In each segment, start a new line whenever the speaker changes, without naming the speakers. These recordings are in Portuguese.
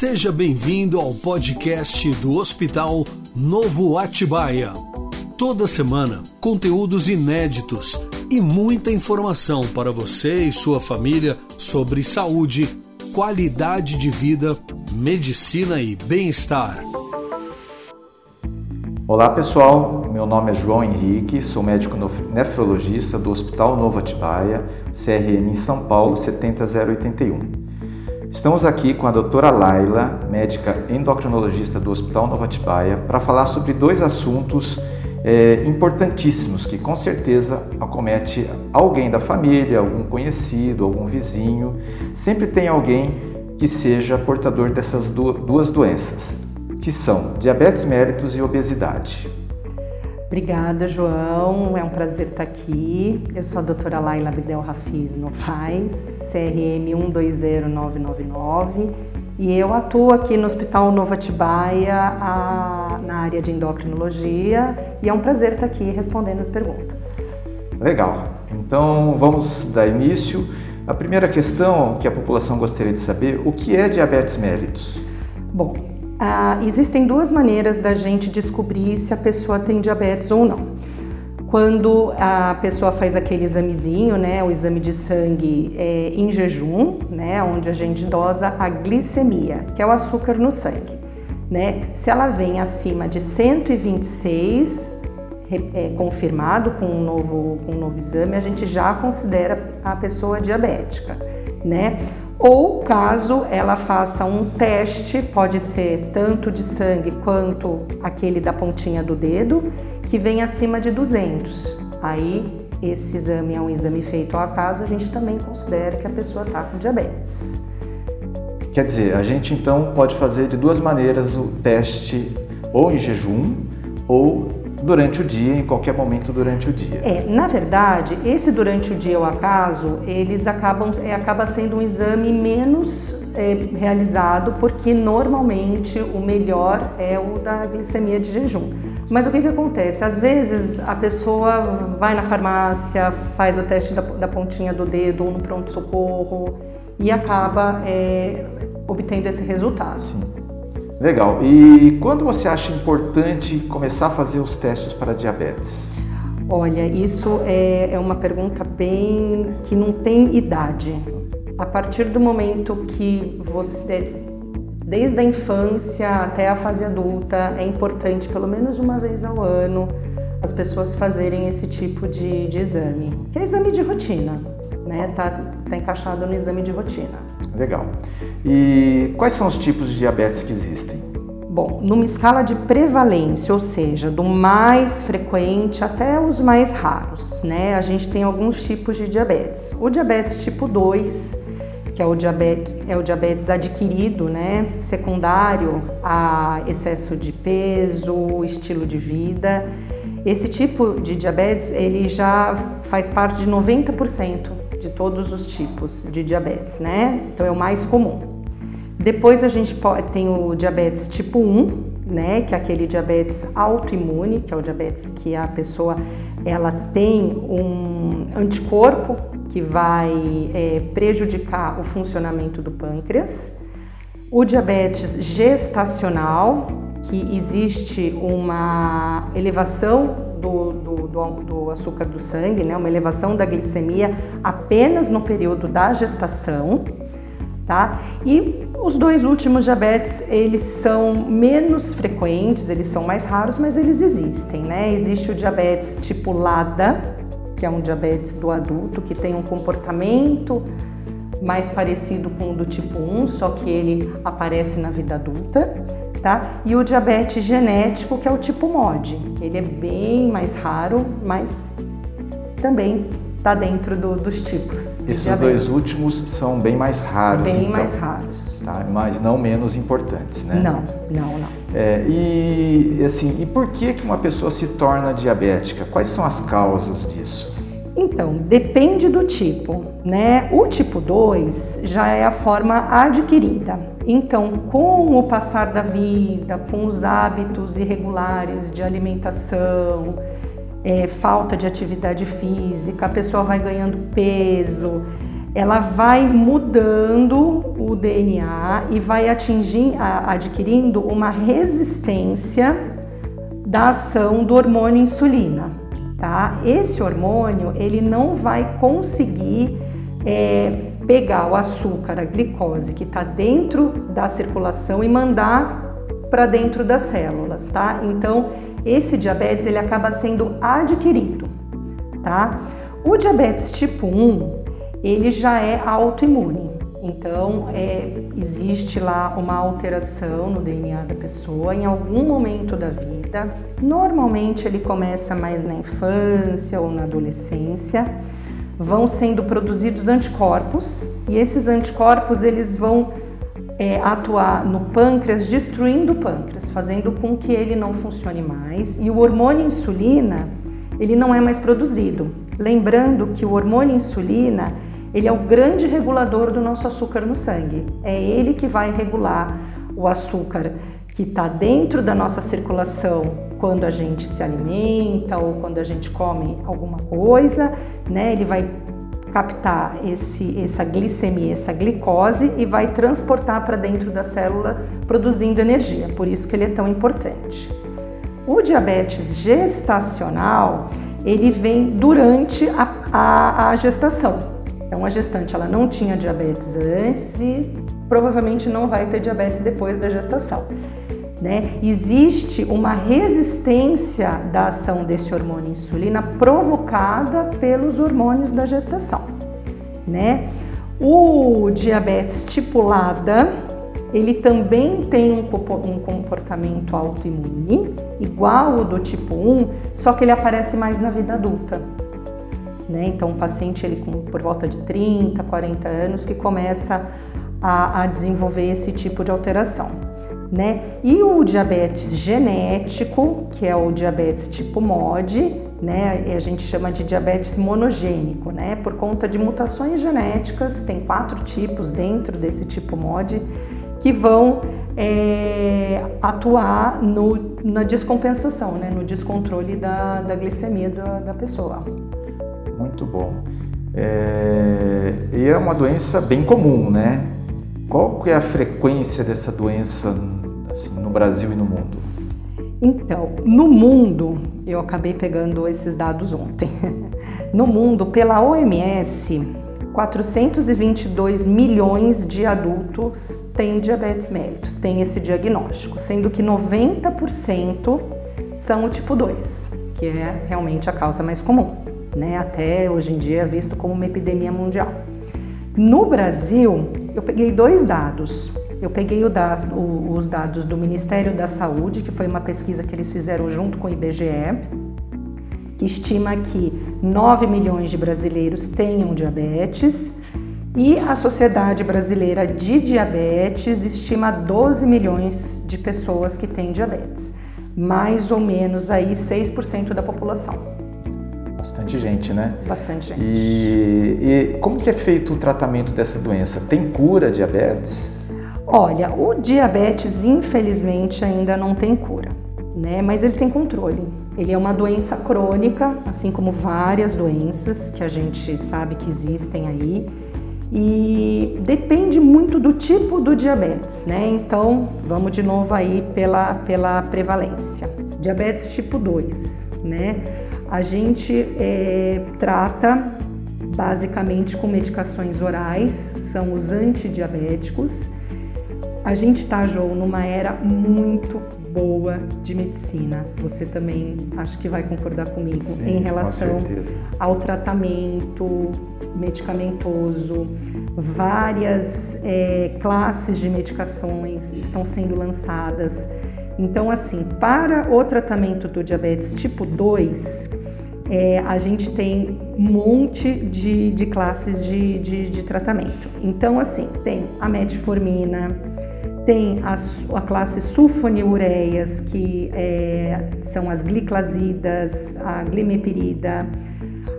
Seja bem-vindo ao podcast do Hospital Novo Atibaia. Toda semana, conteúdos inéditos e muita informação para você e sua família sobre saúde, qualidade de vida, medicina e bem-estar.
Olá pessoal, meu nome é João Henrique, sou médico nefrologista do Hospital Novo Atibaia, CRM em São Paulo 70081. Estamos aqui com a doutora Laila, médica endocrinologista do Hospital Novo Atibaia, para falar sobre dois assuntos é, importantíssimos que com certeza acomete alguém da família, algum conhecido, algum vizinho. Sempre tem alguém que seja portador dessas duas doenças, que são diabetes mellitus e obesidade.
Obrigada, João. É um prazer estar aqui. Eu sou a doutora Laila Abdel Rafiz Novaes, CRM 120999, e eu atuo aqui no Hospital Nova Atibaia a, na área de endocrinologia, e é um prazer estar aqui respondendo as perguntas.
Legal. Então, vamos dar início. A primeira questão que a população gostaria de saber, o que é diabetes mellitus?
Bom, ah, existem duas maneiras da gente descobrir se a pessoa tem diabetes ou não. Quando a pessoa faz aquele examezinho, né, o exame de sangue é, em jejum, né, onde a gente dosa a glicemia, que é o açúcar no sangue. Né? Se ela vem acima de 126, é, confirmado com um, novo, com um novo exame, a gente já considera a pessoa diabética. Né? Ou caso ela faça um teste, pode ser tanto de sangue quanto aquele da pontinha do dedo, que vem acima de 200. Aí, esse exame é um exame feito ao acaso, a gente também considera que a pessoa está com diabetes.
Quer dizer, a gente então pode fazer de duas maneiras o teste, ou em jejum, ou durante o dia, em qualquer momento durante o dia.
É, na verdade, esse durante o dia ao acaso, eles acabam é, acaba sendo um exame menos é, realizado, porque normalmente o melhor é o da glicemia de jejum. Mas o que, que acontece? Às vezes a pessoa vai na farmácia, faz o teste da, da pontinha do dedo ou no pronto-socorro e acaba é, obtendo esse resultado.
Sim. Legal. E quando você acha importante começar a fazer os testes para diabetes?
Olha, isso é, é uma pergunta bem que não tem idade. A partir do momento que você, desde a infância até a fase adulta, é importante pelo menos uma vez ao ano as pessoas fazerem esse tipo de, de exame, que é exame de rotina, né? Tá, tá encaixado no exame de rotina.
Legal. E quais são os tipos de diabetes que existem?
Bom, numa escala de prevalência, ou seja, do mais frequente até os mais raros, né? A gente tem alguns tipos de diabetes. O diabetes tipo 2, que é o diabetes, é o diabetes adquirido, né? Secundário a excesso de peso, estilo de vida. Esse tipo de diabetes, ele já faz parte de 90% de todos os tipos de diabetes, né? Então é o mais comum. Depois a gente tem o diabetes tipo 1, né, que é aquele diabetes autoimune, que é o diabetes que a pessoa ela tem um anticorpo que vai é, prejudicar o funcionamento do pâncreas. O diabetes gestacional, que existe uma elevação do, do, do, do açúcar do sangue, né? uma elevação da glicemia apenas no período da gestação, tá? E os dois últimos diabetes, eles são menos frequentes, eles são mais raros, mas eles existem, né? Existe o diabetes tipo LADA, que é um diabetes do adulto, que tem um comportamento mais parecido com o do tipo 1, só que ele aparece na vida adulta tá? E o diabetes genético, que é o tipo MOD. Ele é bem mais raro, mas também está dentro do, dos tipos.
Esses dois últimos são bem mais raros.
Bem
então,
mais raros.
Tá? Mas não menos importantes, né?
Não, não, não.
É, e assim, e por que que uma pessoa se torna diabética? Quais são as causas disso?
Então, depende do tipo, né? O tipo 2 já é a forma adquirida. Então, com o passar da vida, com os hábitos irregulares de alimentação, é, falta de atividade física, a pessoa vai ganhando peso, ela vai mudando o DNA e vai atingir, adquirindo uma resistência da ação do hormônio insulina tá? Esse hormônio ele não vai conseguir é, pegar o açúcar, a glicose que está dentro da circulação e mandar para dentro das células, tá? Então esse diabetes ele acaba sendo adquirido, tá? O diabetes tipo 1 ele já é autoimune. Então, é, existe lá uma alteração no DNA da pessoa em algum momento da vida. Normalmente ele começa mais na infância ou na adolescência. Vão sendo produzidos anticorpos e esses anticorpos eles vão é, atuar no pâncreas, destruindo o pâncreas, fazendo com que ele não funcione mais. E o hormônio insulina ele não é mais produzido. Lembrando que o hormônio insulina ele é o grande regulador do nosso açúcar no sangue. É ele que vai regular o açúcar que está dentro da nossa circulação quando a gente se alimenta ou quando a gente come alguma coisa, né? Ele vai captar esse, essa glicemia, essa glicose e vai transportar para dentro da célula produzindo energia. Por isso que ele é tão importante. O diabetes gestacional ele vem durante a, a, a gestação. Então a gestante ela não tinha diabetes antes e provavelmente não vai ter diabetes depois da gestação. Né? Existe uma resistência da ação desse hormônio insulina provocada pelos hormônios da gestação. Né? O diabetes tipulada, ele também tem um comportamento autoimune, igual o do tipo 1, só que ele aparece mais na vida adulta. Né? Então, um paciente ele com por volta de 30, 40 anos que começa a, a desenvolver esse tipo de alteração. Né? E o diabetes genético, que é o diabetes tipo MOD, né? A gente chama de diabetes monogênico, né? Por conta de mutações genéticas, tem quatro tipos dentro desse tipo MOD que vão é, atuar no, na descompensação, né? No descontrole da, da glicemia da, da pessoa.
Muito bom. É, e é uma doença bem comum, né? Qual que é a frequência dessa doença assim, no Brasil e no mundo?
Então, no mundo, eu acabei pegando esses dados ontem. No mundo, pela OMS, 422 milhões de adultos têm diabetes mellitus, têm esse diagnóstico, sendo que 90% são o tipo 2, que é realmente a causa mais comum né? Até hoje em dia visto como uma epidemia mundial. No Brasil, eu peguei dois dados. Eu peguei das, o, os dados do Ministério da Saúde, que foi uma pesquisa que eles fizeram junto com o IBGE, que estima que 9 milhões de brasileiros tenham diabetes e a Sociedade Brasileira de Diabetes estima 12 milhões de pessoas que têm diabetes, mais ou menos aí 6% da população.
Bastante gente, né?
Bastante gente.
E, e, como que é feito o tratamento dessa doença? Tem cura diabetes?
Olha, o diabetes infelizmente ainda não tem cura, né? Mas ele tem controle. Ele é uma doença crônica, assim como várias doenças que a gente sabe que existem aí. E depende muito do tipo do diabetes, né? Então, vamos de novo aí pela, pela prevalência. Diabetes tipo 2, né? A gente é, trata basicamente com medicações orais, são os antidiabéticos. A gente está, João, numa era muito boa de medicina. Você também acho que vai concordar comigo
Sim,
em relação ao tratamento medicamentoso. Várias é, classes de medicações estão sendo lançadas. Então, assim, para o tratamento do diabetes tipo 2, é, a gente tem um monte de, de classes de, de, de tratamento. Então, assim, tem a metformina, tem a, a classe sulfonilureias, que é, são as gliclasidas, a glimepirida,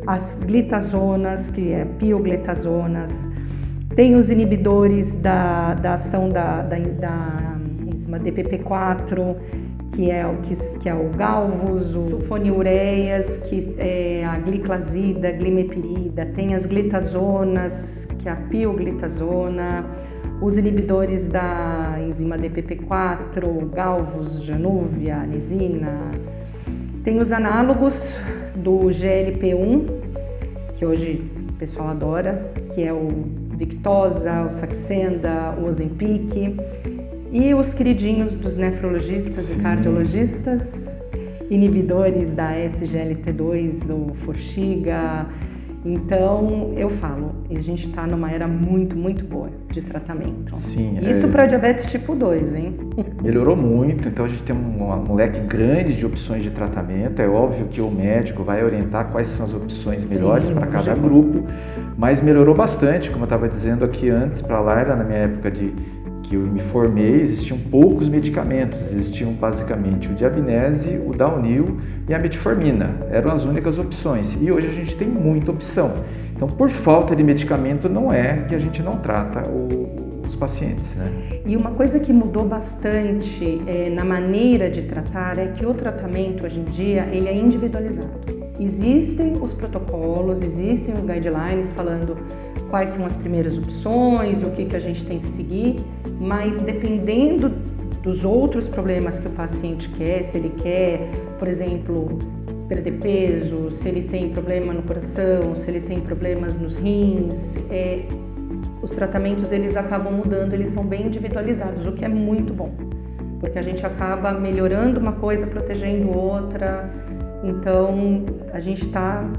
as glitazonas, que é pioglitazonas, tem os inibidores da, da ação da, da, da enzima DPP4, que é o que, que é o galvus, o sulfonilureias, que é a gliclazida, a glimepirida, tem as glitazonas, que é a pioglitazona, os inibidores da enzima DPP4, galvus, janúvia, anisina. Tem os análogos do GLP-1, que hoje o pessoal adora, que é o Victosa, o Saxenda, o Ozempic. E os queridinhos dos nefrologistas e cardiologistas, inibidores da SGLT2, o Forxiga, então, eu falo, a gente está numa era muito, muito boa de tratamento.
Sim.
Isso é... para diabetes tipo 2, hein?
Melhorou muito, então a gente tem um moleque grande de opções de tratamento. É óbvio que o médico vai orientar quais são as opções melhores para cada grupo, mas melhorou bastante, como eu estava dizendo aqui antes para a Laila, na minha época de que eu me formei, existiam poucos medicamentos, existiam basicamente o diabinese, o Downil e a metformina, eram as únicas opções. E hoje a gente tem muita opção. Então, por falta de medicamento, não é que a gente não trata o, os pacientes. Né?
E uma coisa que mudou bastante é, na maneira de tratar é que o tratamento hoje em dia ele é individualizado. Existem os protocolos, existem os guidelines falando quais são as primeiras opções, o que, que a gente tem que seguir, mas dependendo dos outros problemas que o paciente quer, se ele quer, por exemplo, perder peso, se ele tem problema no coração, se ele tem problemas nos rins, é, os tratamentos eles acabam mudando, eles são bem individualizados, o que é muito bom, porque a gente acaba melhorando uma coisa, protegendo outra, então a gente está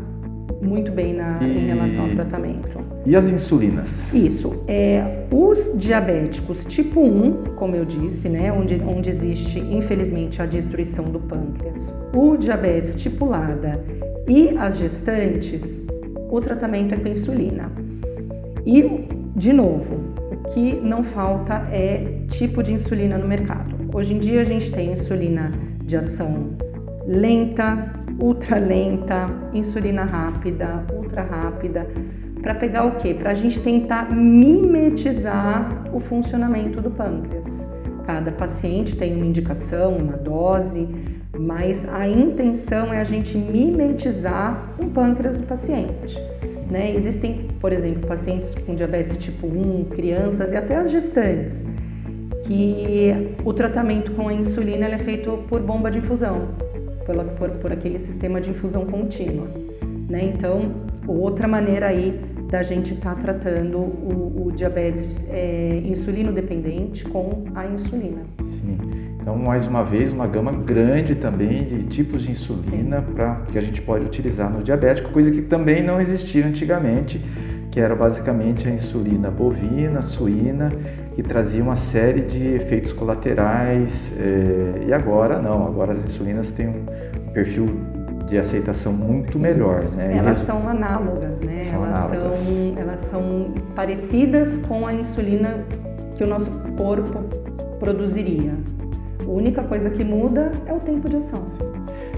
muito bem na, e... em relação ao tratamento.
E as insulinas?
Isso. É, os diabéticos tipo 1, como eu disse, né, onde, onde existe, infelizmente, a destruição do pâncreas, o diabetes tipo LADA e as gestantes, o tratamento é com insulina. E, de novo, o que não falta é tipo de insulina no mercado. Hoje em dia a gente tem insulina de ação lenta, ultra lenta, insulina rápida, ultra rápida, para pegar o quê? Para a gente tentar mimetizar o funcionamento do pâncreas. Cada paciente tem uma indicação, uma dose, mas a intenção é a gente mimetizar o pâncreas do paciente. Né? Existem, por exemplo, pacientes com diabetes tipo 1, crianças e até as gestantes, que o tratamento com a insulina é feito por bomba de infusão por, por, por aquele sistema de infusão contínua. Né? Então, outra maneira aí da gente estar tá tratando o, o diabetes é, insulino dependente com a insulina.
Sim. Então, mais uma vez, uma gama grande também de tipos de insulina para que a gente pode utilizar no diabético, coisa que também não existia antigamente, que era basicamente a insulina bovina, suína, que trazia uma série de efeitos colaterais. É, e agora não, agora as insulinas têm um perfil de aceitação muito melhor. Né?
Elas são análogas, né? São elas, análogas. São, elas são parecidas com a insulina que o nosso corpo produziria. A única coisa que muda é o tempo de ação.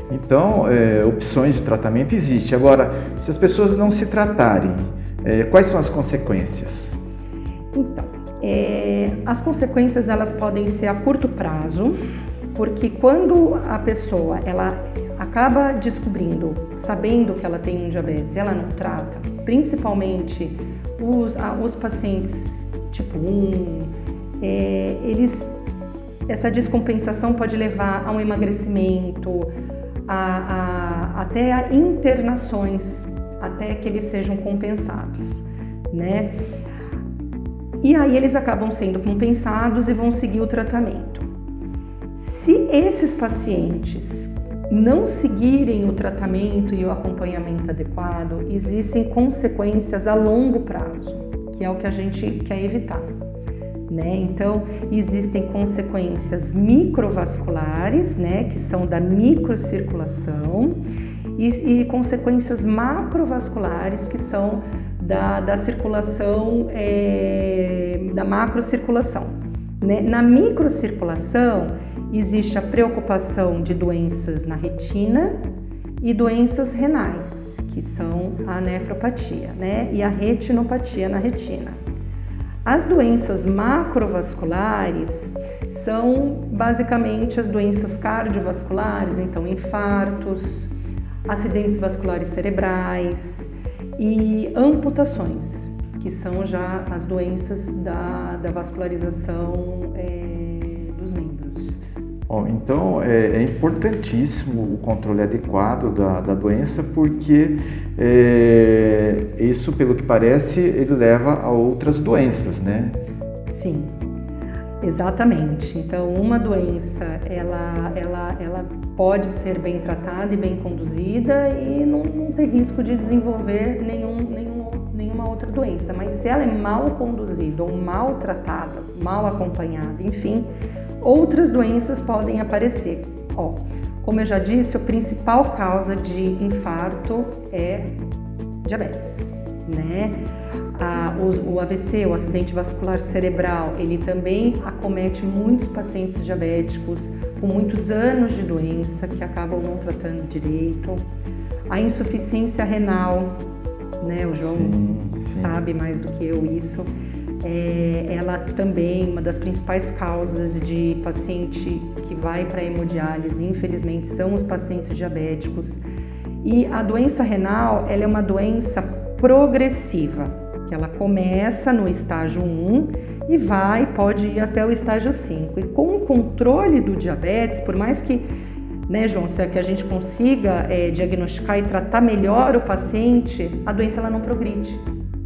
Então, é, opções de tratamento existem. Agora, se as pessoas não se tratarem, é, quais são as consequências?
Então, é, as consequências elas podem ser a curto prazo, porque quando a pessoa ela acaba descobrindo, sabendo que ela tem um diabetes, ela não trata, principalmente os, os pacientes tipo 1, é, eles essa descompensação pode levar a um emagrecimento, a, a, até a internações até que eles sejam compensados, né? E aí eles acabam sendo compensados e vão seguir o tratamento. Se esses pacientes não seguirem o tratamento e o acompanhamento adequado, existem consequências a longo prazo, que é o que a gente quer evitar. Né? Então, existem consequências microvasculares, né, que são da microcirculação, e, e consequências macrovasculares que são da, da circulação, é, da macrocirculação. Né? Na microcirculação, existe a preocupação de doenças na retina e doenças renais, que são a nefropatia né? e a retinopatia na retina. As doenças macrovasculares são basicamente as doenças cardiovasculares, então infartos, acidentes vasculares cerebrais e amputações, que são já as doenças da, da vascularização é.
Bom, então é, é, importantíssimo o controle adequado da, da doença, porque é, isso, pelo que parece, ele leva a outras doenças, né?
Sim, exatamente. Então, uma doença, ela, ela, ela pode ser bem tratada e bem conduzida e não, não ter risco de desenvolver nenhum, nenhum, nenhuma outra doença. Mas se ela é mal conduzida ou mal tratada, mal acompanhada, enfim, outras doenças podem aparecer. Ó, como eu já disse, a principal causa de infarto é diabetes, né? A, o, o, AVC, o acidente vascular cerebral, ele também acomete muitos pacientes diabéticos com muitos anos de doença que acabam não tratando direito. A insuficiência renal, né? O João sim, sim. sabe mais do que eu isso é, ela também uma das principais causas de paciente que vai para hemodiálise, infelizmente, são os pacientes diabéticos. E a doença renal, ela é uma doença progressiva, que ela começa no estágio 1 e vai, pode ir até o estágio 5. E com o controle do diabetes, por mais que, né, João, se é que a gente consiga é, diagnosticar e tratar melhor o paciente, a doença ela não progride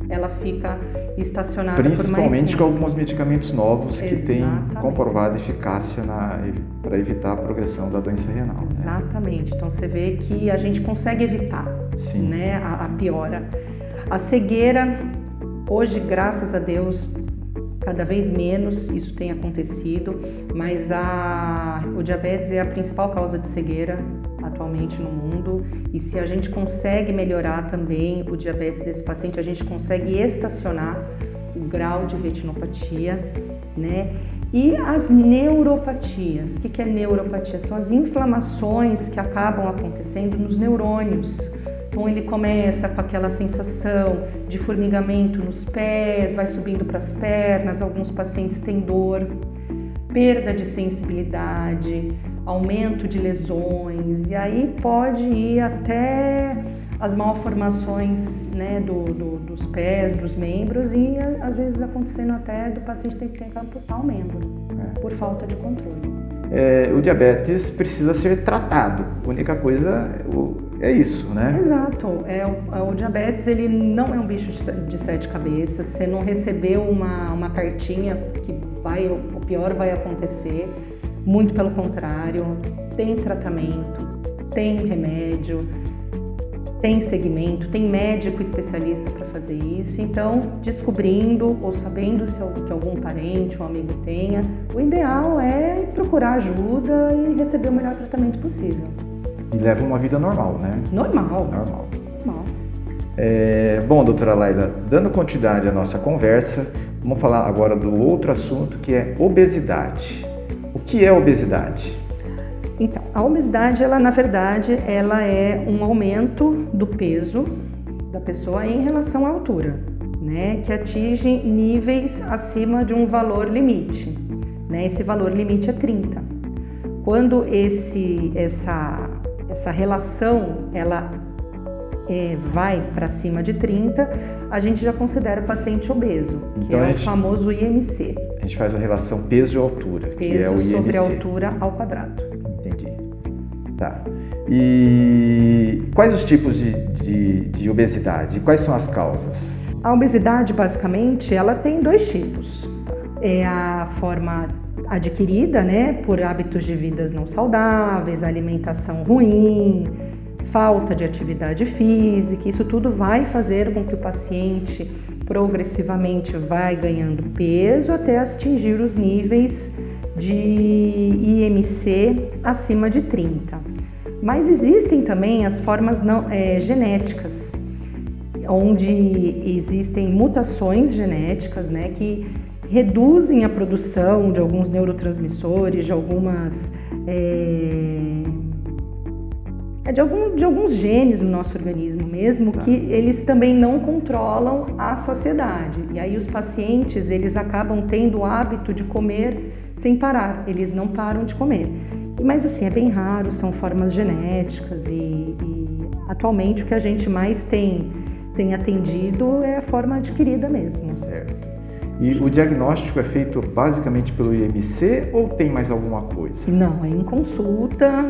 ela fica estacionada
Principalmente com alguns medicamentos novos Exatamente. que têm comprovada eficácia para evitar a progressão da doença renal. Né?
Exatamente. Né? Então você vê que a gente consegue evitar né, a, a piora. A cegueira, hoje, graças a Deus, cada vez menos isso tem acontecido, mas a, o diabetes é a principal causa de cegueira atualmente no mundo e se a gente consegue melhorar também o diabetes desse paciente, a gente consegue estacionar o grau de retinopatia, né? E as neuropatias. O que é neuropatia? São as inflamações que acabam acontecendo nos neurônios. Então ele começa com aquela sensação de formigamento nos pés, vai subindo para as pernas, alguns pacientes têm dor, perda de sensibilidade, aumento de lesões, e aí pode ir até as malformações né, do, do, dos pés, dos membros, e às vezes acontecendo até do paciente ter que amputar o membro, é. por falta de controle.
É, o diabetes precisa ser tratado, a única coisa é isso, né?
Exato. É, o, é, o diabetes ele não é um bicho de, de sete cabeças. Você não recebeu uma, uma cartinha que vai, o pior vai acontecer. Muito pelo contrário, tem tratamento, tem remédio, tem segmento, tem médico especialista para fazer isso. Então, descobrindo ou sabendo se que algum parente ou amigo tenha, o ideal é procurar ajuda e receber o melhor tratamento possível.
E leva uma vida normal, né?
Normal.
Normal. Normal. É, bom, doutora Laila, dando continuidade à nossa conversa, vamos falar agora do outro assunto que é obesidade. O que é obesidade?
Então, a obesidade, ela na verdade, ela é um aumento do peso da pessoa em relação à altura, né, que atinge níveis acima de um valor limite, né? Esse valor limite é 30. Quando esse essa essa relação ela é, vai para cima de 30, a gente já considera o paciente obeso, que então, é o gente, famoso IMC.
A gente faz a relação peso e altura,
peso
que é o IMC.
sobre altura ao quadrado.
Entendi. Tá. E quais os tipos de, de, de obesidade? Quais são as causas?
A obesidade, basicamente, ela tem dois tipos. É a forma adquirida, né, por hábitos de vidas não saudáveis, alimentação ruim, falta de atividade física, isso tudo vai fazer com que o paciente progressivamente vai ganhando peso até atingir os níveis de IMC acima de 30. Mas existem também as formas não, é, genéticas, onde existem mutações genéticas, né, que reduzem a produção de alguns neurotransmissores, de algumas é, é de, algum, de alguns genes no nosso organismo mesmo tá. que eles também não controlam a saciedade. E aí os pacientes eles acabam tendo o hábito de comer sem parar, eles não param de comer. Mas assim, é bem raro, são formas genéticas e, e atualmente o que a gente mais tem, tem atendido é a forma adquirida mesmo.
Certo. E o diagnóstico é feito basicamente pelo IMC ou tem mais alguma coisa?
Não, é em consulta,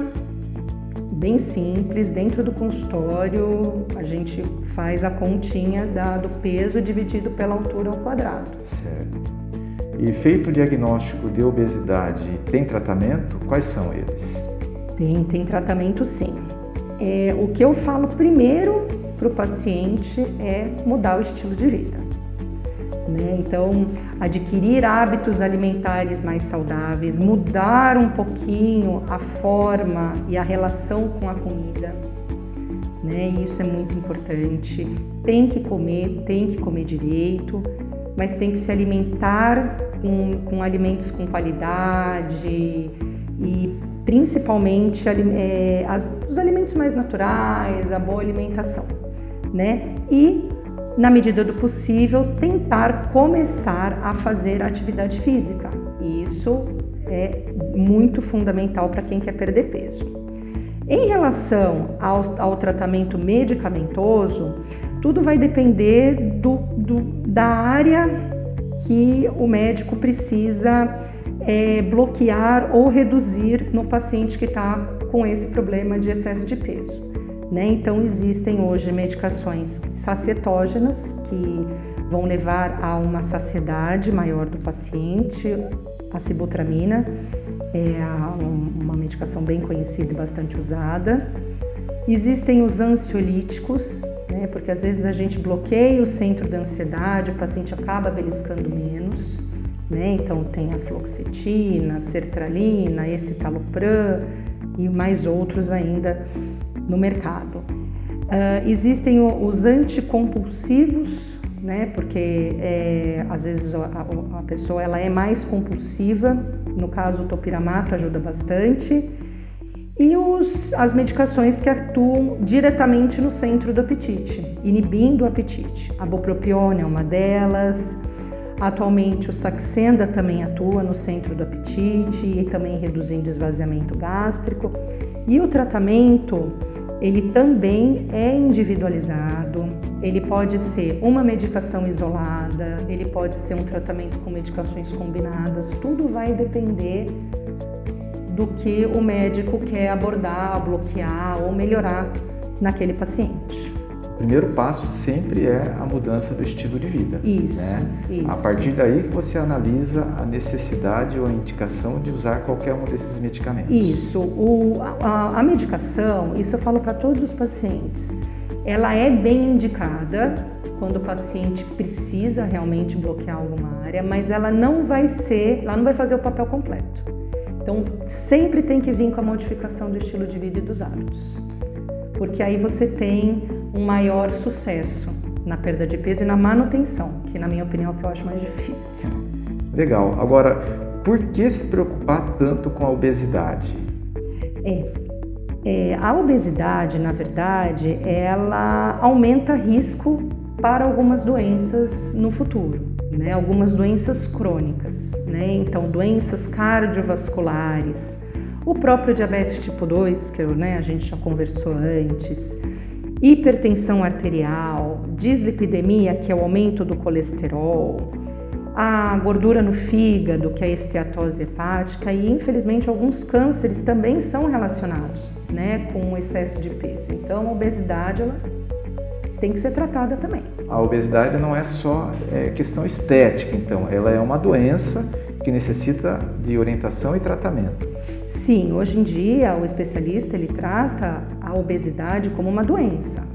bem simples, dentro do consultório a gente faz a continha da, do peso dividido pela altura ao quadrado.
Certo. E feito o diagnóstico de obesidade, tem tratamento? Quais são eles?
Tem, tem tratamento sim. É, o que eu falo primeiro para o paciente é mudar o estilo de vida. Né? Então, adquirir hábitos alimentares mais saudáveis, mudar um pouquinho a forma e a relação com a comida. Né? Isso é muito importante. Tem que comer, tem que comer direito, mas tem que se alimentar com, com alimentos com qualidade e principalmente é, as, os alimentos mais naturais, a boa alimentação, né? E na medida do possível, tentar começar a fazer atividade física. Isso é muito fundamental para quem quer perder peso. Em relação ao, ao tratamento medicamentoso, tudo vai depender do, do, da área que o médico precisa é, bloquear ou reduzir no paciente que está com esse problema de excesso de peso. Né? Então, existem hoje medicações sacietógenas que vão levar a uma saciedade maior do paciente. A sibutramina é uma medicação bem conhecida e bastante usada. Existem os ansiolíticos, né? porque às vezes a gente bloqueia o centro da ansiedade, o paciente acaba beliscando menos. Né? Então, tem a fluoxetina, sertralina, escitalopram e mais outros ainda no mercado. Uh, existem os anticompulsivos, né, porque é, às vezes a, a, pessoa ela é mais compulsiva, no caso o topiramato ajuda bastante, e os, as medicações que atuam diretamente no centro do apetite, inibindo o apetite. A bupropiona é uma delas, atualmente o saxenda também atua no centro do apetite e também reduzindo esvaziamento gástrico. E o tratamento ele também é individualizado, ele pode ser uma medicação isolada, ele pode ser um tratamento com medicações combinadas, tudo vai depender do que o médico quer abordar, bloquear ou melhorar naquele paciente
primeiro passo sempre é a mudança do estilo de vida.
Isso,
né?
isso.
A partir daí que você analisa a necessidade ou a indicação de usar qualquer um desses medicamentos.
Isso. O, a, a medicação, isso eu falo para todos os pacientes, ela é bem indicada quando o paciente precisa realmente bloquear alguma área, mas ela não vai ser, ela não vai fazer o papel completo. Então, sempre tem que vir com a modificação do estilo de vida e dos hábitos. Porque aí você tem um maior sucesso na perda de peso e na manutenção, que na minha opinião é o que eu acho mais difícil.
Legal. Agora, por que se preocupar tanto com a obesidade?
É, é, a obesidade, na verdade, ela aumenta risco para algumas doenças no futuro, né? Algumas doenças crônicas, né? Então, doenças cardiovasculares, o próprio diabetes tipo 2, que eu, né, a gente já conversou antes, hipertensão arterial, dislipidemia, que é o aumento do colesterol, a gordura no fígado, que é a esteatose hepática, e infelizmente alguns cânceres também são relacionados né, com o excesso de peso. Então a obesidade ela tem que ser tratada também.
A obesidade não é só é, questão estética, então, ela é uma doença que necessita de orientação e tratamento.
Sim, hoje em dia o especialista ele trata a obesidade como uma doença.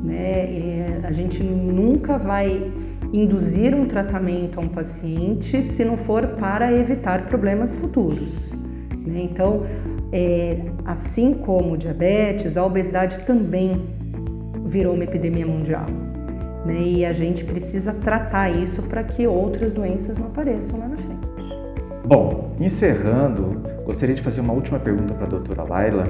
Né? A gente nunca vai induzir um tratamento a um paciente se não for para evitar problemas futuros. Né? Então, é, assim como diabetes, a obesidade também virou uma epidemia mundial. Né? E a gente precisa tratar isso para que outras doenças não apareçam lá na frente.
Bom, encerrando, gostaria de fazer uma última pergunta para a doutora Laila,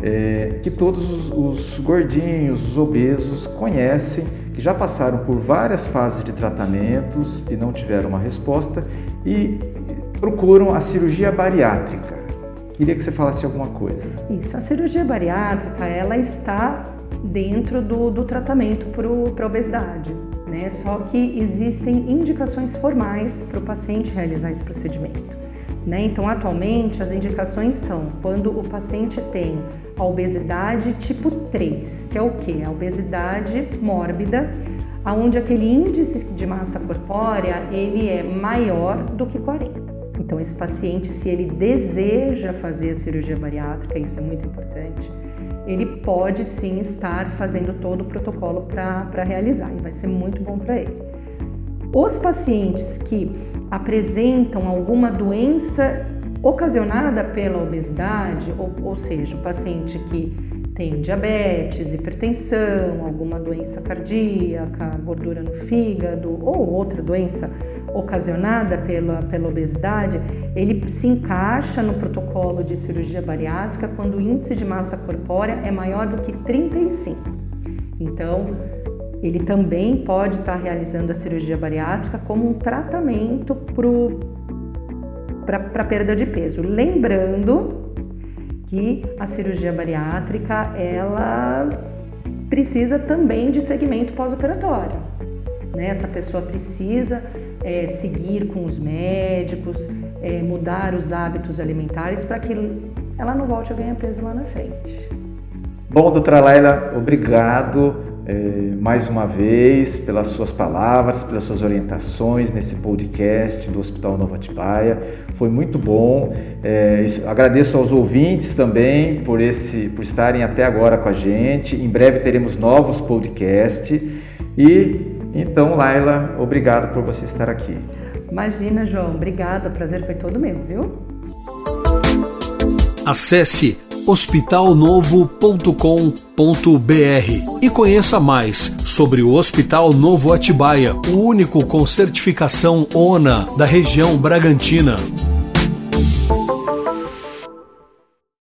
é, que todos os, os gordinhos, os obesos conhecem, que já passaram por várias fases de tratamentos e não tiveram uma resposta e procuram a cirurgia bariátrica. Queria que você falasse alguma coisa.
Isso, a cirurgia bariátrica, ela está dentro do, do tratamento para obesidade. Né? Só que existem indicações formais para o paciente realizar esse procedimento. Né? Então, atualmente, as indicações são quando o paciente tem a obesidade tipo 3, que é o que? A obesidade mórbida, onde aquele índice de massa corpórea ele é maior do que 40. Então, esse paciente, se ele deseja fazer a cirurgia bariátrica, isso é muito importante, ele pode sim estar fazendo todo o protocolo para realizar e vai ser muito bom para ele. Os pacientes que apresentam alguma doença ocasionada pela obesidade, ou, ou seja, o paciente que tem diabetes, hipertensão, alguma doença cardíaca, gordura no fígado ou outra doença ocasionada pela, pela obesidade, ele se encaixa no protocolo de cirurgia bariátrica quando o índice de massa corpórea é maior do que 35. Então, ele também pode estar realizando a cirurgia bariátrica como um tratamento para a perda de peso. Lembrando que a cirurgia bariátrica ela precisa também de segmento pós-operatório. Né? Essa pessoa precisa é, seguir com os médicos, é, mudar os hábitos alimentares para que ela não volte a ganhar peso lá na frente.
Bom, doutora Laila, obrigado é, mais uma vez pelas suas palavras, pelas suas orientações nesse podcast do Hospital Nova Atibaia. Foi muito bom. É, agradeço aos ouvintes também por, esse, por estarem até agora com a gente. Em breve teremos novos podcasts. E então, Laila, obrigado por você estar aqui.
Imagina, João. Obrigada. O prazer foi todo meu, viu?
Acesse hospitalnovo.com.br e conheça mais sobre o Hospital Novo Atibaia, o único com certificação ONA da região Bragantina.